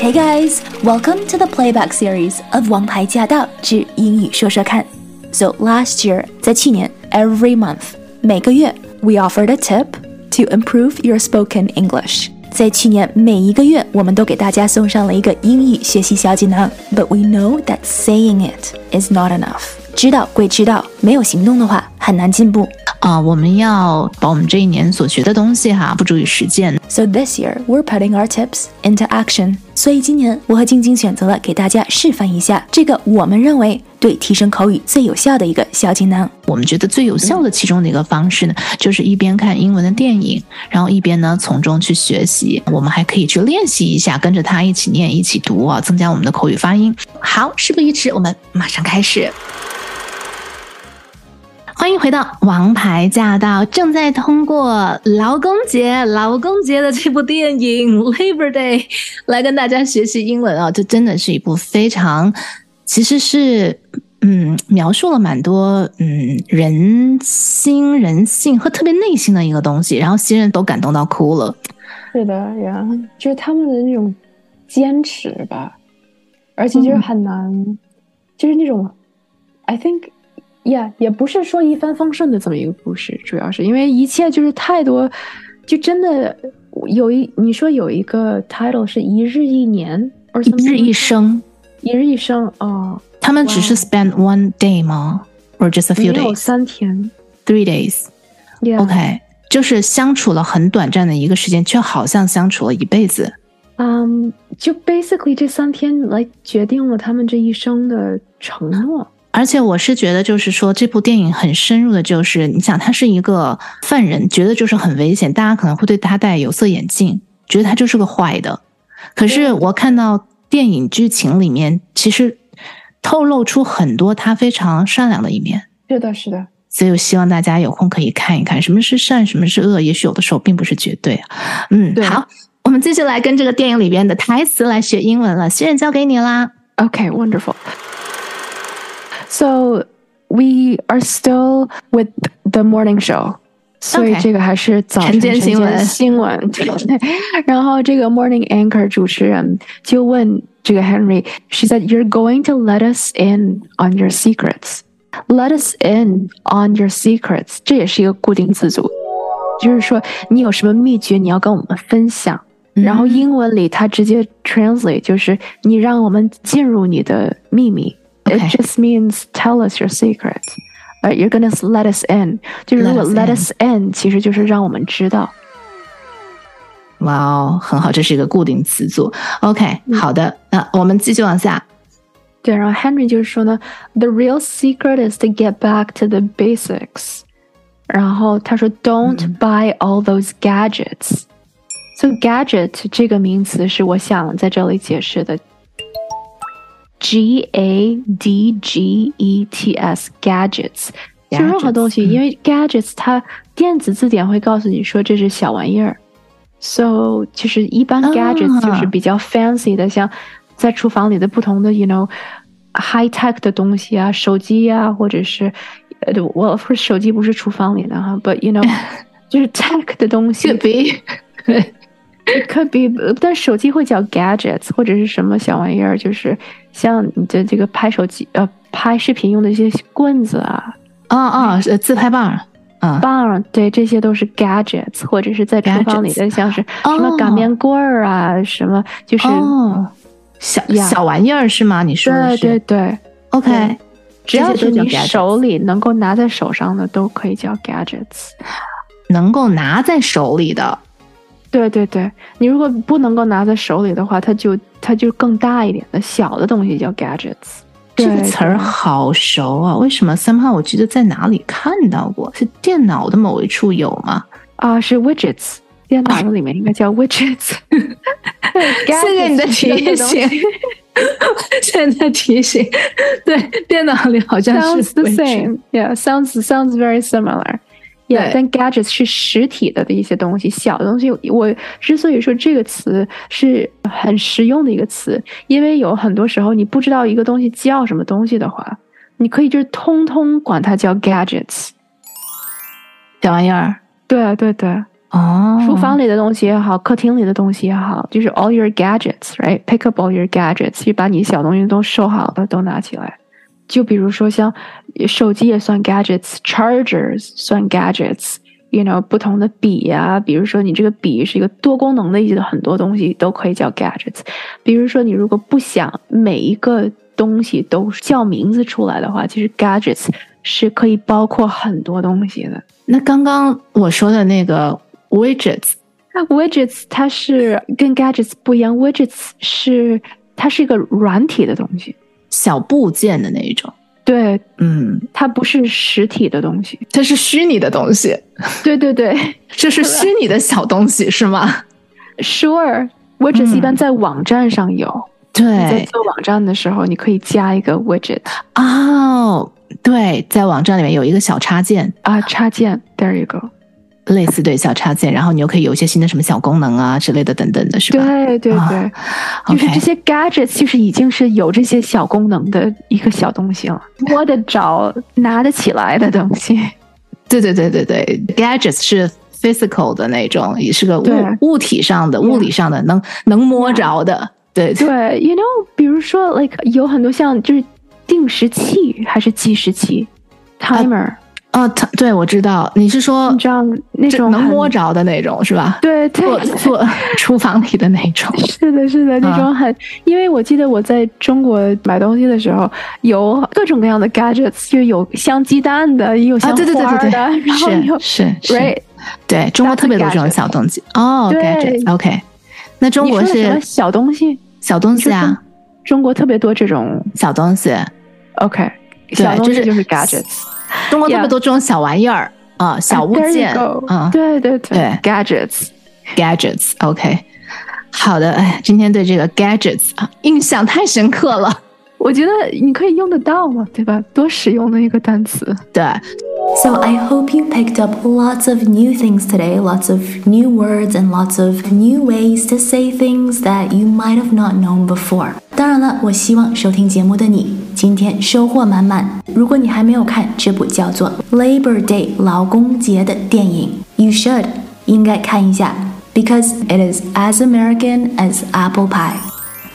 Hey guys, welcome to the playback series of《王牌驾到之英语说说看》。So last year，在去年，every month，每个月，we offered a tip to improve your spoken English。在去年每一个月，我们都给大家送上了一个英语学习小锦囊。But we know that saying it is not enough。知道归知道，没有行动的话，很难进步。 啊，我们要把我们这一年所学的东西哈，付诸于实践。So this year we're putting our tips into action。所以今年我和晶晶选择了给大家示范一下这个我们认为对提升口语最有效的一个小技能。我们觉得最有效的其中的一个方式呢，就是一边看英文的电影，然后一边呢从中去学习。我们还可以去练习一下，跟着他一起念、一起读啊，增加我们的口语发音。好，事不宜迟，我们马上开始。欢迎回到《王牌驾到》，正在通过劳工节、劳工节的这部电影 《Labor Day》来跟大家学习英文啊！这真的是一部非常，其实是嗯，描述了蛮多嗯人心、人性和特别内心的一个东西，然后新人都感动到哭了。是的呀，就是他们的那种坚持吧，而且就是很难，就是那种，I think。Yeah，也不是说一帆风顺的这么一个故事，主要是因为一切就是太多，就真的有一你说有一个 title 是一日一年，一日一生，一日一生哦。他们只是 spend one day 吗？or just a few days？三天，three days。OK，就是相处了很短暂的一个时间，却好像相处了一辈子。嗯，就 basically 这三天来决定了他们这一生的承诺。而且我是觉得，就是说这部电影很深入的，就是你想他是一个犯人，觉得就是很危险，大家可能会对他戴有色眼镜，觉得他就是个坏的。可是我看到电影剧情里面，其实透露出很多他非常善良的一面。是的，是的。所以我希望大家有空可以看一看，什么是善，什么是恶，也许有的时候并不是绝对啊。嗯，好，我们继续来跟这个电影里边的台词来学英文了。新人交给你啦。OK，wonderful。So we are still with the morning show. 所以这个还是早晨晨新闻新闻。然后这个 morning anchor 主持人就问这个 Henry，she said you're going to let us in on your secrets. Let us in on your secrets，这也是一个固定词组，就是说你有什么秘诀你要跟我们分享。然后英文里它直接 translate 就是你让我们进入你的秘密。 it just means tell us your secret. Uh, you're gonna let us in. 就是如果 let us in，其实就是让我们知道。哇哦，很好，这是一个固定词组。OK，好的，那我们继续往下。对，然后 Henry 就是说呢，the real secret is to get back to the basics。然后他说，don't buy all those gadgets。So gadget 这个名词是我想在这里解释的。 G A D G E T S gadgets，就任何东西，因为 gadgets 它电子字典会告诉你说这是小玩意儿，so 就是一般 gadgets 就是比较 fancy 的，像在厨房里的不同的 you know high tech 的东西啊，手机啊，或者是呃，我手机不是厨房里的哈，but you know 就是 tech 的东西。Could be，但手机会叫 gadgets 或者是什么小玩意儿，就是像你的这个拍手机呃拍视频用的一些棍子啊，啊啊，自拍棒，啊棒，对，这些都是 gadgets，或者是在厨房里的像是什么擀面棍儿啊，什么就是小小玩意儿是吗？你说的是？对对对，OK，只要是你手里能够拿在手上的都可以叫 gadgets，能够拿在手里的。对对对，你如果不能够拿在手里的话，它就它就更大一点的小的东西叫 gadgets。这个词儿好熟啊，为什么？somehow 我记得在哪里看到过，是电脑的某一处有吗？啊，是 widgets，电脑的里面应该叫 widgets。谢谢你的提醒，现在提醒，对，电脑里好像是 sounds the same，yeah，sounds sounds very similar。Yeah，但 gadgets 是实体的的一些东西，小的东西。我之所以说这个词是很实用的一个词，因为有很多时候你不知道一个东西叫什么东西的话，你可以就是通通管它叫 gadgets，小玩意儿。对对对哦，书房里的东西也好，客厅里的东西也好，就是 all your gadgets，right？Pick up all your gadgets，就把你小东西都收好了，都拿起来。就比如说像手机也算 gadgets，chargers 算 gadgets，you know 不同的笔呀、比如说你这个笔是一个多功能的一些很多东西都可以叫 gadgets。比如说你如果不想每一个东西都叫名字出来的话，其实 gadgets 是可以包括很多东西的。那刚刚我说的那个 widgets，那 widgets 它是跟 gadgets 不一样，widgets 是它是一个软体的东西，小部件的那一种，对，嗯，它不是实体的东西。它是虚拟的东西，对对对。这是虚拟的小东西是吗？，sure，widgets 一般在网站上有。对。在，做网站的时候，你可以加一个 widget 哦，对，在网站里面有一个小插件，啊，插件，there you go。类似对小插件，然后你又可以有一些新的什么小功能啊之类的等等的，是吧？对对对，啊就是这些 gadgets 就是已经是有这些小功能的一个小东西了，摸得着、拿得起来的东西。对对对对对，gadgets 是 physical 的那种，也是个物物体上的、物理上的，能能摸着的。对对对，you know，比如说，like 有很多像就是定时器还是计时器，timer，、哦，他对我知道，你是说你知道那种能摸。着的那种是吧？对对做做 厨房里的那种。是的，是的，那种很，因为我记得我在中国买东西的时候，有各种各样的 gadgets，就有镶鸡蛋的，也有镶啊，对对对对花儿的，然后有是是是 right，对中国特别多这种小东西哦，gadgets OK。那中国你说的什么是小东西？小东西啊，中国特别多这种小东西，OK，对小东西就是就是 gadgets，中国特别 Yeah 多这种小玩意儿啊，小物 There you 件 go 啊对对对，gadgets。 ，gadgets OK。好的，哎，今天对这个 gadgets 啊印象太深刻了。我觉得你可以用得到嘛，对吧？多实用的一个单词。对， So I hope you picked up lots of new things today, lots of new words and lots of new ways to say things that you might have not known before. 当然了，我希望收听节目的你 今天收获满满。如果你还没有看这部叫做《Labor Day》劳工节的电影，you should 应该看一下，because it is as American as apple pie。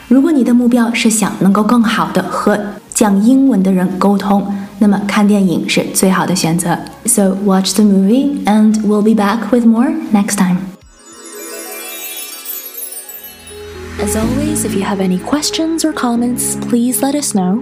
如果你的目标是想能够更好的和讲英文的人沟通，那么看电影是最好的选择。So watch the movie, and we'll be back with more next time. As always, if you have any questions or comments, please let us know.